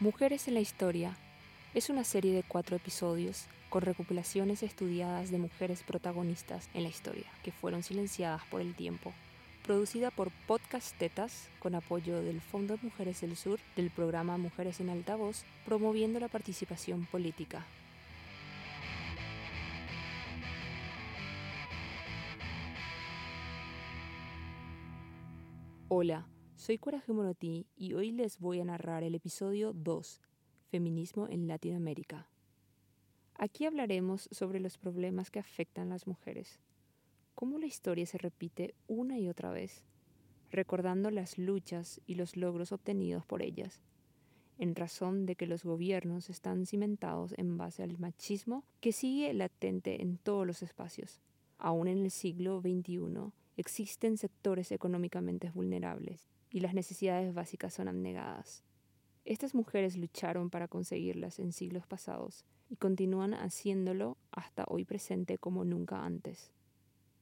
Mujeres en la Historia es una serie de cuatro episodios con recopilaciones estudiadas de mujeres protagonistas en la historia que fueron silenciadas por el tiempo. Producida por Podcast Tetas con apoyo del Fondo Mujeres del Sur del programa Mujeres en Altavoz, promoviendo la participación política. Hola, soy Coraje y hoy les voy a narrar el episodio 2, Feminismo en Latinoamérica. Aquí hablaremos sobre los problemas que afectan a las mujeres, cómo la historia se repite una y otra vez, recordando las luchas y los logros obtenidos por ellas, en razón de que los gobiernos están cimentados en base al machismo que sigue latente en todos los espacios. Aún en el siglo XXI existen sectores económicamente vulnerables y las necesidades básicas son abnegadas. Estas mujeres lucharon para conseguirlas en siglos pasados y continúan haciéndolo hasta hoy presente como nunca antes.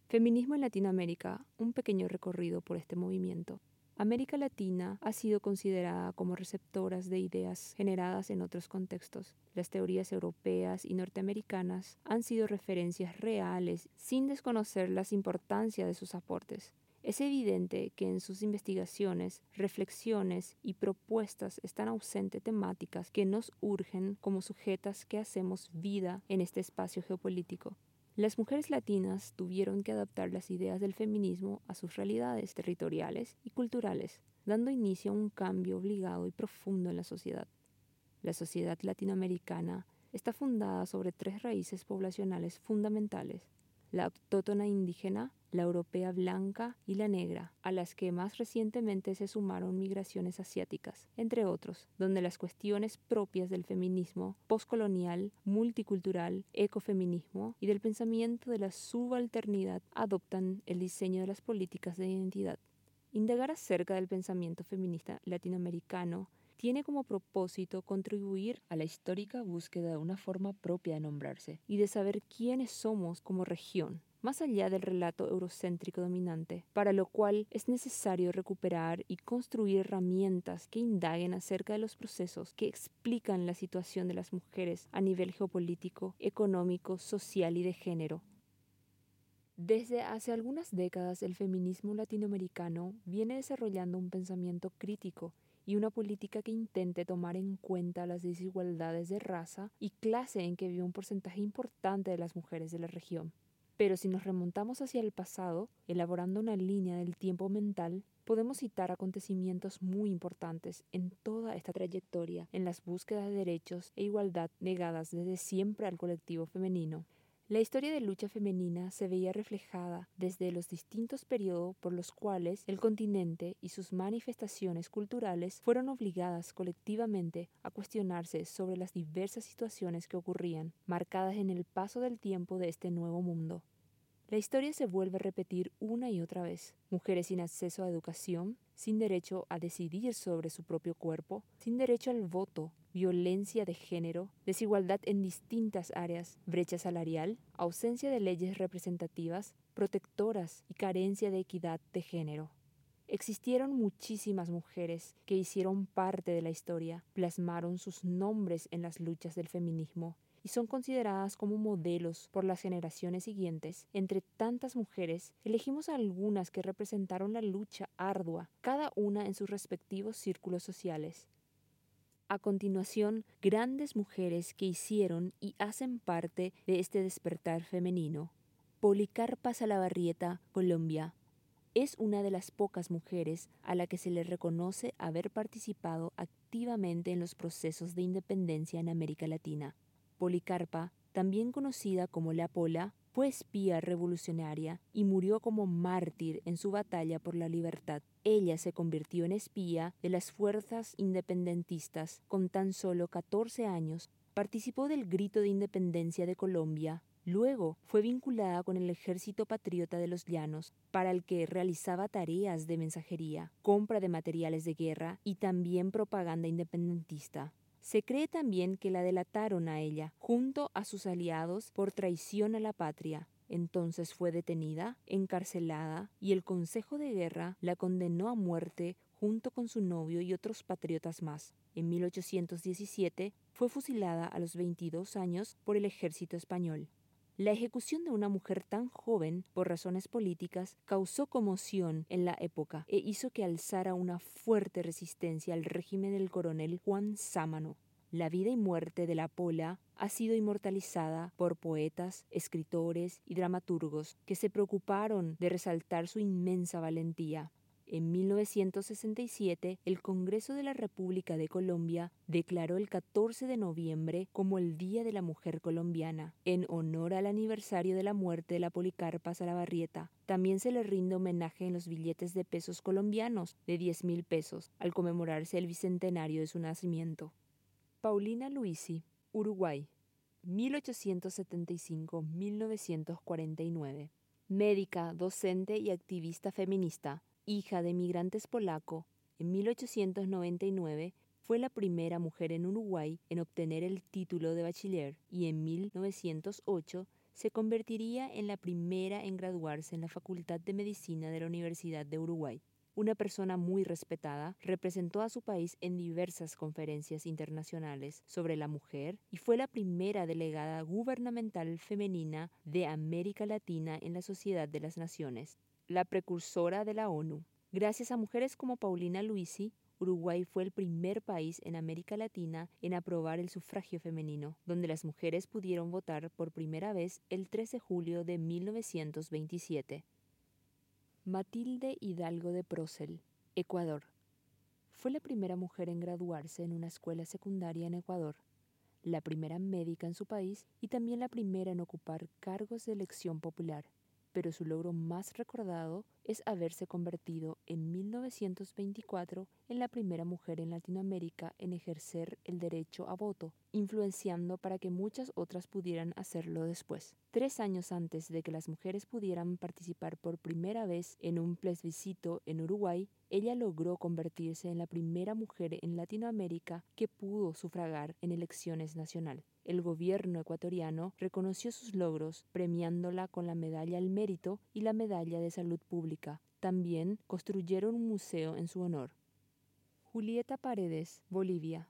Feminismo en Latinoamérica, un pequeño recorrido por este movimiento. América Latina ha sido considerada como receptoras de ideas generadas en otros contextos. Las teorías europeas y norteamericanas han sido referencias reales sin desconocer las importancias de sus aportes. Es evidente que en sus investigaciones, reflexiones y propuestas están ausentes temáticas que nos urgen como sujetas que hacemos vida en este espacio geopolítico. Las mujeres latinas tuvieron que adaptar las ideas del feminismo a sus realidades territoriales y culturales, dando inicio a un cambio obligado y profundo en la sociedad. La sociedad latinoamericana está fundada sobre tres raíces poblacionales fundamentales, la autóctona indígena, la europea blanca y la negra, a las que más recientemente se sumaron migraciones asiáticas, entre otros, donde las cuestiones propias del feminismo postcolonial, multicultural, ecofeminismo y del pensamiento de la subalternidad adoptan el diseño de las políticas de identidad. Indagar acerca del pensamiento feminista latinoamericano tiene como propósito contribuir a la histórica búsqueda de una forma propia de nombrarse y de saber quiénes somos como región, más allá del relato eurocéntrico dominante, para lo cual es necesario recuperar y construir herramientas que indaguen acerca de los procesos que explican la situación de las mujeres a nivel geopolítico, económico, social y de género. Desde hace algunas décadas el feminismo latinoamericano viene desarrollando un pensamiento crítico y una política que intente tomar en cuenta las desigualdades de raza y clase en que vive un porcentaje importante de las mujeres de la región. Pero si nos remontamos hacia el pasado, elaborando una línea del tiempo mental, podemos citar acontecimientos muy importantes en toda esta trayectoria en las búsquedas de derechos e igualdad negadas desde siempre al colectivo femenino. La historia de lucha femenina se veía reflejada desde los distintos periodos por los cuales el continente y sus manifestaciones culturales fueron obligadas colectivamente a cuestionarse sobre las diversas situaciones que ocurrían, marcadas en el paso del tiempo de este nuevo mundo. La historia se vuelve a repetir una y otra vez. Mujeres sin acceso a educación, sin derecho a decidir sobre su propio cuerpo, sin derecho al voto, violencia de género, desigualdad en distintas áreas, brecha salarial, ausencia de leyes representativas, protectoras y carencia de equidad de género. Existieron muchísimas mujeres que hicieron parte de la historia, plasmaron sus nombres en las luchas del feminismo y son consideradas como modelos por las generaciones siguientes. Entre tantas mujeres, elegimos algunas que representaron la lucha ardua, cada una en sus respectivos círculos sociales. A continuación, grandes mujeres que hicieron y hacen parte de este despertar femenino. Policarpa Salabarrieta, Colombia. Es una de las pocas mujeres a la que se le reconoce haber participado activamente en los procesos de independencia en América Latina. Policarpa, también conocida como la Pola, fue espía revolucionaria y murió como mártir en su batalla por la libertad. Ella se convirtió en espía de las fuerzas independentistas con tan solo 14 años. Participó del grito de independencia de Colombia. Luego fue vinculada con el Ejército Patriota de los Llanos, para el que realizaba tareas de mensajería, compra de materiales de guerra y también propaganda independentista. Se cree también que la delataron a ella, junto a sus aliados, por traición a la patria. Entonces fue detenida, encarcelada y el Consejo de Guerra la condenó a muerte junto con su novio y otros patriotas más. En 1817 fue fusilada a los 22 años por el ejército español. La ejecución de una mujer tan joven por razones políticas causó conmoción en la época e hizo que alzara una fuerte resistencia al régimen del coronel Juan Sámano. La vida y muerte de la Pola ha sido inmortalizada por poetas, escritores y dramaturgos que se preocuparon de resaltar su inmensa valentía. En 1967, el Congreso de la República de Colombia declaró el 14 de noviembre como el Día de la Mujer Colombiana, en honor al aniversario de la muerte de la Policarpa Salabarrieta. También se le rinde homenaje en los billetes de pesos colombianos de 10 mil pesos, al conmemorarse el bicentenario de su nacimiento. Paulina Luisi, Uruguay, 1875-1949. Médica, docente y activista feminista hija de migrantes polaco, en 1899 fue la primera mujer en Uruguay en obtener el título de bachiller y en 1908 se convertiría en la primera en graduarse en la Facultad de Medicina de la Universidad de Uruguay. Una persona muy respetada, representó a su país en diversas conferencias internacionales sobre la mujer y fue la primera delegada gubernamental femenina de América Latina en la Sociedad de las Naciones la precursora de la ONU. Gracias a mujeres como Paulina Luisi, Uruguay fue el primer país en América Latina en aprobar el sufragio femenino, donde las mujeres pudieron votar por primera vez el 13 de julio de 1927. Matilde Hidalgo de Procel, Ecuador. Fue la primera mujer en graduarse en una escuela secundaria en Ecuador, la primera médica en su país y también la primera en ocupar cargos de elección popular pero su logro más recordado es haberse convertido en 1924 en la primera mujer en Latinoamérica en ejercer el derecho a voto, influenciando para que muchas otras pudieran hacerlo después. Tres años antes de que las mujeres pudieran participar por primera vez en un plebiscito en Uruguay, ella logró convertirse en la primera mujer en Latinoamérica que pudo sufragar en elecciones nacionales el gobierno ecuatoriano reconoció sus logros, premiándola con la Medalla al Mérito y la Medalla de Salud Pública. También construyeron un museo en su honor. Julieta Paredes, Bolivia.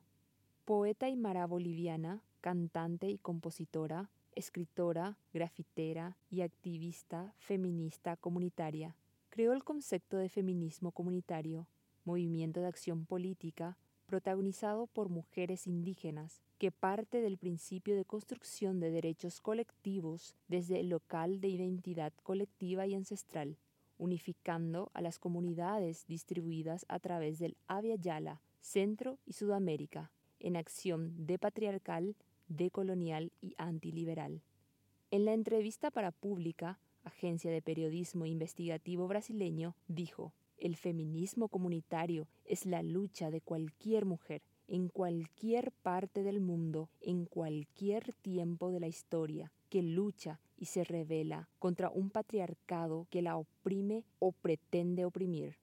Poeta y mara boliviana, cantante y compositora, escritora, grafitera y activista feminista comunitaria. Creó el concepto de feminismo comunitario, movimiento de acción política protagonizado por mujeres indígenas, que parte del principio de construcción de derechos colectivos desde el local de identidad colectiva y ancestral, unificando a las comunidades distribuidas a través del Avia Yala, Centro y Sudamérica, en acción de patriarcal, decolonial y antiliberal. En la entrevista para Pública, agencia de periodismo investigativo brasileño, dijo, el feminismo comunitario es la lucha de cualquier mujer en cualquier parte del mundo, en cualquier tiempo de la historia, que lucha y se revela contra un patriarcado que la oprime o pretende oprimir.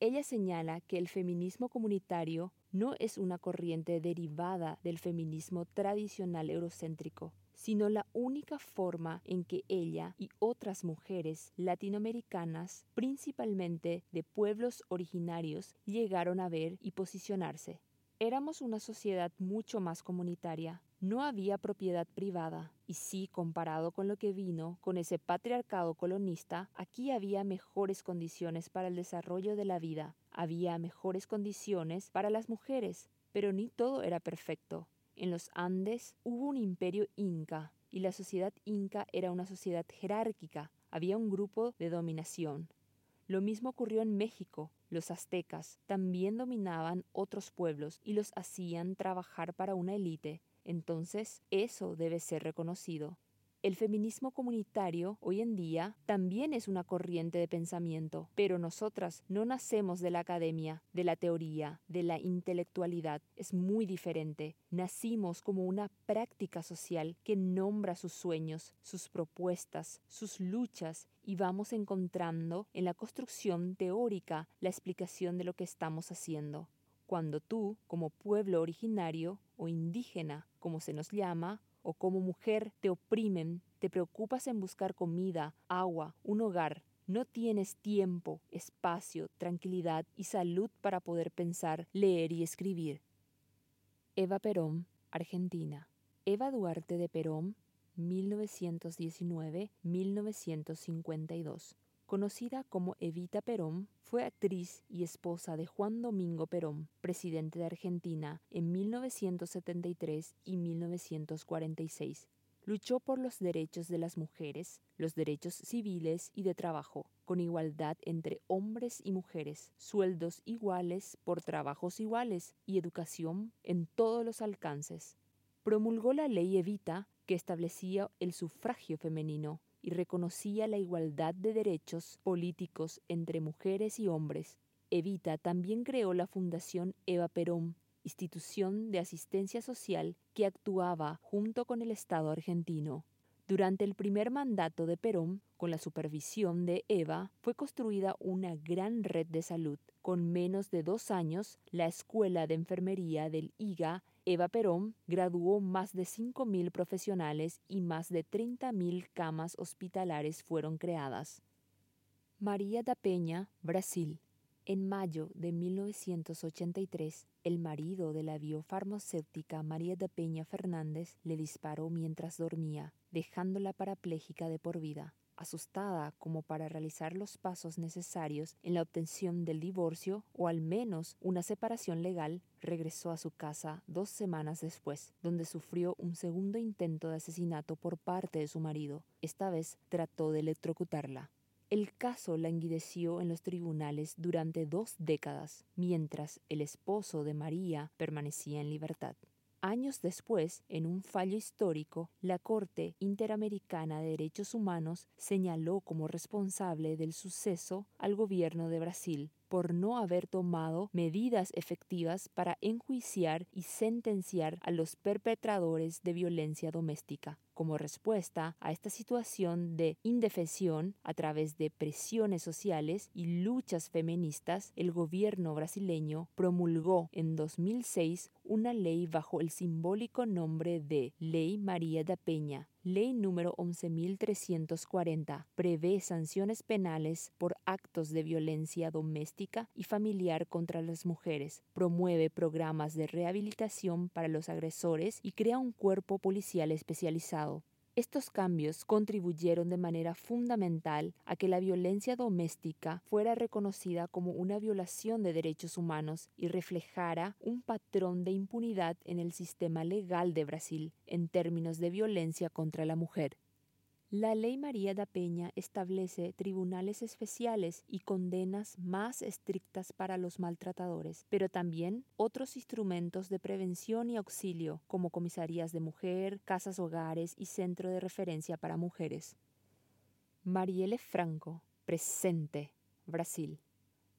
Ella señala que el feminismo comunitario no es una corriente derivada del feminismo tradicional eurocéntrico, sino la única forma en que ella y otras mujeres latinoamericanas, principalmente de pueblos originarios, llegaron a ver y posicionarse. Éramos una sociedad mucho más comunitaria. No había propiedad privada. Y sí, comparado con lo que vino, con ese patriarcado colonista, aquí había mejores condiciones para el desarrollo de la vida. Había mejores condiciones para las mujeres. Pero ni todo era perfecto. En los Andes hubo un imperio inca y la sociedad inca era una sociedad jerárquica, había un grupo de dominación. Lo mismo ocurrió en México. Los aztecas también dominaban otros pueblos y los hacían trabajar para una élite. Entonces, eso debe ser reconocido. El feminismo comunitario hoy en día también es una corriente de pensamiento, pero nosotras no nacemos de la academia, de la teoría, de la intelectualidad. Es muy diferente. Nacimos como una práctica social que nombra sus sueños, sus propuestas, sus luchas y vamos encontrando en la construcción teórica la explicación de lo que estamos haciendo. Cuando tú, como pueblo originario o indígena, como se nos llama, o como mujer te oprimen, te preocupas en buscar comida, agua, un hogar, no tienes tiempo, espacio, tranquilidad y salud para poder pensar, leer y escribir. Eva Perón, Argentina. Eva Duarte de Perón, 1919-1952. Conocida como Evita Perón, fue actriz y esposa de Juan Domingo Perón, presidente de Argentina en 1973 y 1946 luchó por los derechos de las mujeres, los derechos civiles y de trabajo, con igualdad entre hombres y mujeres, sueldos iguales por trabajos iguales y educación en todos los alcances. Promulgó la ley Evita que establecía el sufragio femenino y reconocía la igualdad de derechos políticos entre mujeres y hombres. Evita también creó la Fundación Eva Perón institución de asistencia social que actuaba junto con el Estado argentino. Durante el primer mandato de Perón, con la supervisión de Eva, fue construida una gran red de salud. Con menos de dos años, la Escuela de Enfermería del IGA Eva Perón graduó más de 5.000 profesionales y más de 30.000 camas hospitalares fueron creadas. María da Peña, Brasil. En mayo de 1983, el marido de la biofarmacéutica María de Peña Fernández le disparó mientras dormía, dejándola parapléjica de por vida. Asustada como para realizar los pasos necesarios en la obtención del divorcio o al menos una separación legal, regresó a su casa dos semanas después, donde sufrió un segundo intento de asesinato por parte de su marido. Esta vez trató de electrocutarla. El caso languideció en los tribunales durante dos décadas, mientras el esposo de María permanecía en libertad. Años después, en un fallo histórico, la Corte Interamericana de Derechos Humanos señaló como responsable del suceso al gobierno de Brasil por no haber tomado medidas efectivas para enjuiciar y sentenciar a los perpetradores de violencia doméstica. Como respuesta a esta situación de indefensión a través de presiones sociales y luchas feministas, el gobierno brasileño promulgó en 2006 una ley bajo el simbólico nombre de Ley María da Peña, Ley número 11.340 prevé sanciones penales por actos de violencia doméstica y familiar contra las mujeres, promueve programas de rehabilitación para los agresores y crea un cuerpo policial especializado. Estos cambios contribuyeron de manera fundamental a que la violencia doméstica fuera reconocida como una violación de derechos humanos y reflejara un patrón de impunidad en el sistema legal de Brasil en términos de violencia contra la mujer. La ley María da Peña establece tribunales especiales y condenas más estrictas para los maltratadores, pero también otros instrumentos de prevención y auxilio, como comisarías de mujer, casas hogares y centro de referencia para mujeres. Marielle Franco, presente, Brasil.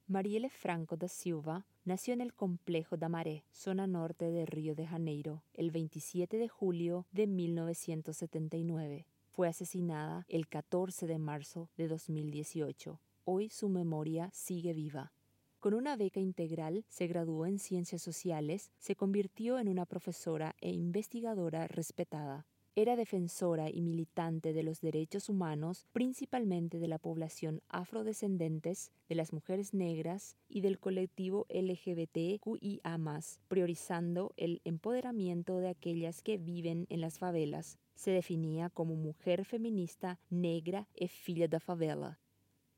Marielle Franco da Silva nació en el complejo da Maré, zona norte de Río de Janeiro, el 27 de julio de 1979 fue asesinada el 14 de marzo de 2018. Hoy su memoria sigue viva. Con una beca integral, se graduó en Ciencias Sociales, se convirtió en una profesora e investigadora respetada. Era defensora y militante de los derechos humanos, principalmente de la población afrodescendentes, de las mujeres negras y del colectivo LGBTQIA, priorizando el empoderamiento de aquellas que viven en las favelas, se definía como mujer feminista negra e filha da favela.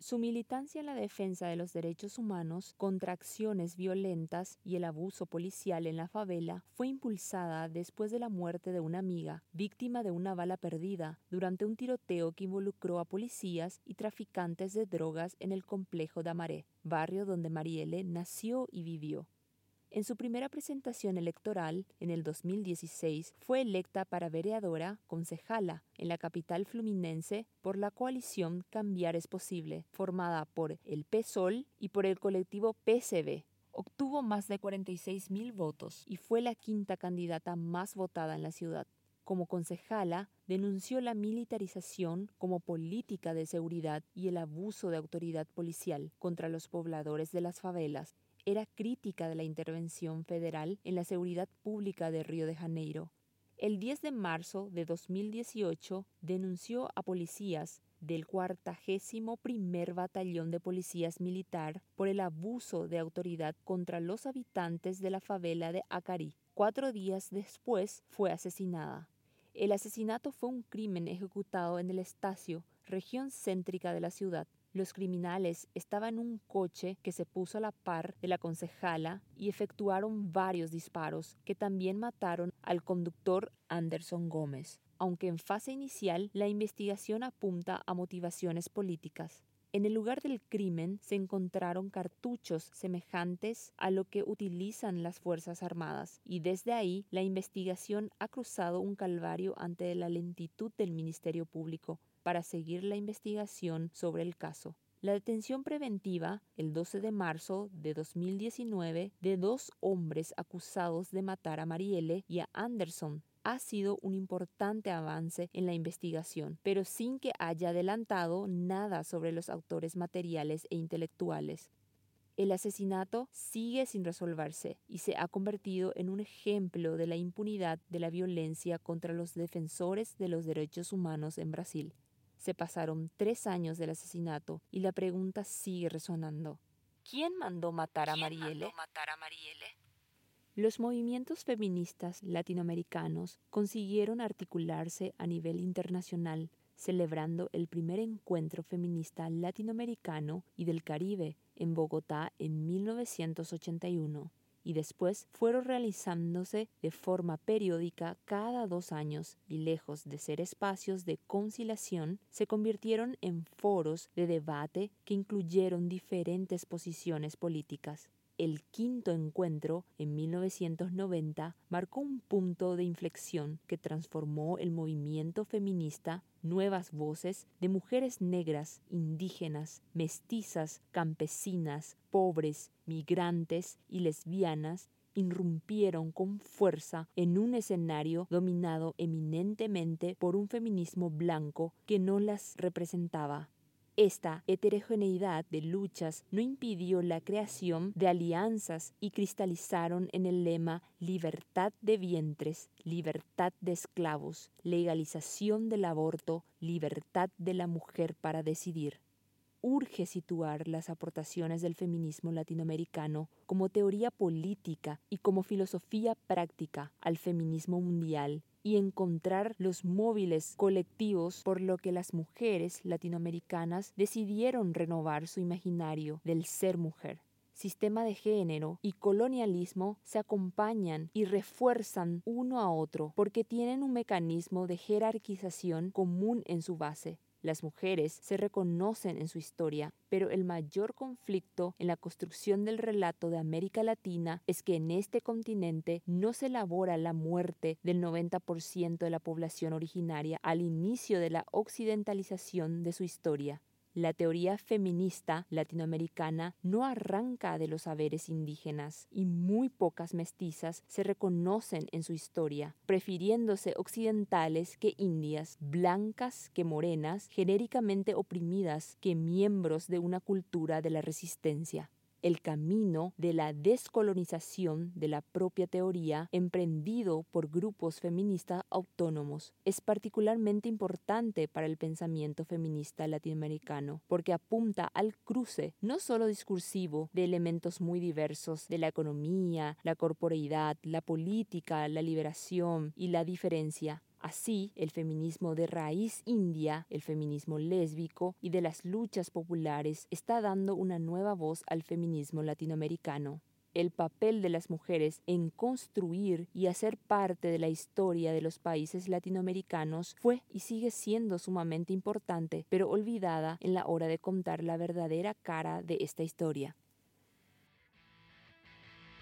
Su militancia en la defensa de los derechos humanos contra acciones violentas y el abuso policial en la favela fue impulsada después de la muerte de una amiga, víctima de una bala perdida, durante un tiroteo que involucró a policías y traficantes de drogas en el complejo de Amaré, barrio donde Marielle nació y vivió. En su primera presentación electoral, en el 2016, fue electa para vereadora concejala en la capital fluminense por la coalición Cambiar es Posible, formada por el PSOL y por el colectivo PCB. Obtuvo más de 46.000 votos y fue la quinta candidata más votada en la ciudad. Como concejala, denunció la militarización como política de seguridad y el abuso de autoridad policial contra los pobladores de las favelas era crítica de la intervención federal en la seguridad pública de Río de Janeiro. el 10 de marzo de 2018 denunció a policías del 41 Batallón de Policías Militar por el abuso de autoridad contra los habitantes de la favela de Acari. Cuatro días después fue asesinada. El asesinato fue un crimen ejecutado en el Estacio, región céntrica de la ciudad. Los criminales estaban en un coche que se puso a la par de la concejala y efectuaron varios disparos que también mataron al conductor Anderson Gómez, aunque en fase inicial la investigación apunta a motivaciones políticas. En el lugar del crimen se encontraron cartuchos semejantes a lo que utilizan las Fuerzas Armadas y desde ahí la investigación ha cruzado un calvario ante la lentitud del Ministerio Público, para seguir la investigación sobre el caso. La detención preventiva, el 12 de marzo de 2019, de dos hombres acusados de matar a Marielle y a Anderson ha sido un importante avance en la investigación, pero sin que haya adelantado nada sobre los autores materiales e intelectuales. El asesinato sigue sin resolverse y se ha convertido en un ejemplo de la impunidad de la violencia contra los defensores de los derechos humanos en Brasil. Se pasaron tres años del asesinato y la pregunta sigue resonando. ¿Quién mandó matar a Marielle? Los movimientos feministas latinoamericanos consiguieron articularse a nivel internacional, celebrando el primer encuentro feminista latinoamericano y del Caribe en Bogotá en 1981 y después fueron realizándose de forma periódica cada dos años y lejos de ser espacios de conciliación, se convirtieron en foros de debate que incluyeron diferentes posiciones políticas. El quinto encuentro, en 1990, marcó un punto de inflexión que transformó el movimiento feminista nuevas voces de mujeres negras, indígenas, mestizas, campesinas, pobres, migrantes y lesbianas irrumpieron con fuerza en un escenario dominado eminentemente por un feminismo blanco que no las representaba. Esta heterogeneidad de luchas no impidió la creación de alianzas y cristalizaron en el lema libertad de vientres, libertad de esclavos, legalización del aborto, libertad de la mujer para decidir urge situar las aportaciones del feminismo latinoamericano como teoría política y como filosofía práctica al feminismo mundial y encontrar los móviles colectivos por lo que las mujeres latinoamericanas decidieron renovar su imaginario del ser mujer. Sistema de género y colonialismo se acompañan y refuerzan uno a otro porque tienen un mecanismo de jerarquización común en su base. Las mujeres se reconocen en su historia, pero el mayor conflicto en la construcción del relato de América Latina es que en este continente no se elabora la muerte del 90% de la población originaria al inicio de la occidentalización de su historia. La teoría feminista latinoamericana no arranca de los saberes indígenas y muy pocas mestizas se reconocen en su historia, prefiriéndose occidentales que indias, blancas que morenas, genéricamente oprimidas que miembros de una cultura de la resistencia el camino de la descolonización de la propia teoría emprendido por grupos feministas autónomos. Es particularmente importante para el pensamiento feminista latinoamericano porque apunta al cruce no solo discursivo de elementos muy diversos de la economía, la corporeidad, la política, la liberación y la diferencia, Así, el feminismo de raíz india, el feminismo lésbico y de las luchas populares está dando una nueva voz al feminismo latinoamericano. El papel de las mujeres en construir y hacer parte de la historia de los países latinoamericanos fue y sigue siendo sumamente importante, pero olvidada en la hora de contar la verdadera cara de esta historia.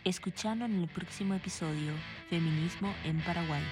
Escuchando en el próximo episodio, Feminismo en Paraguay.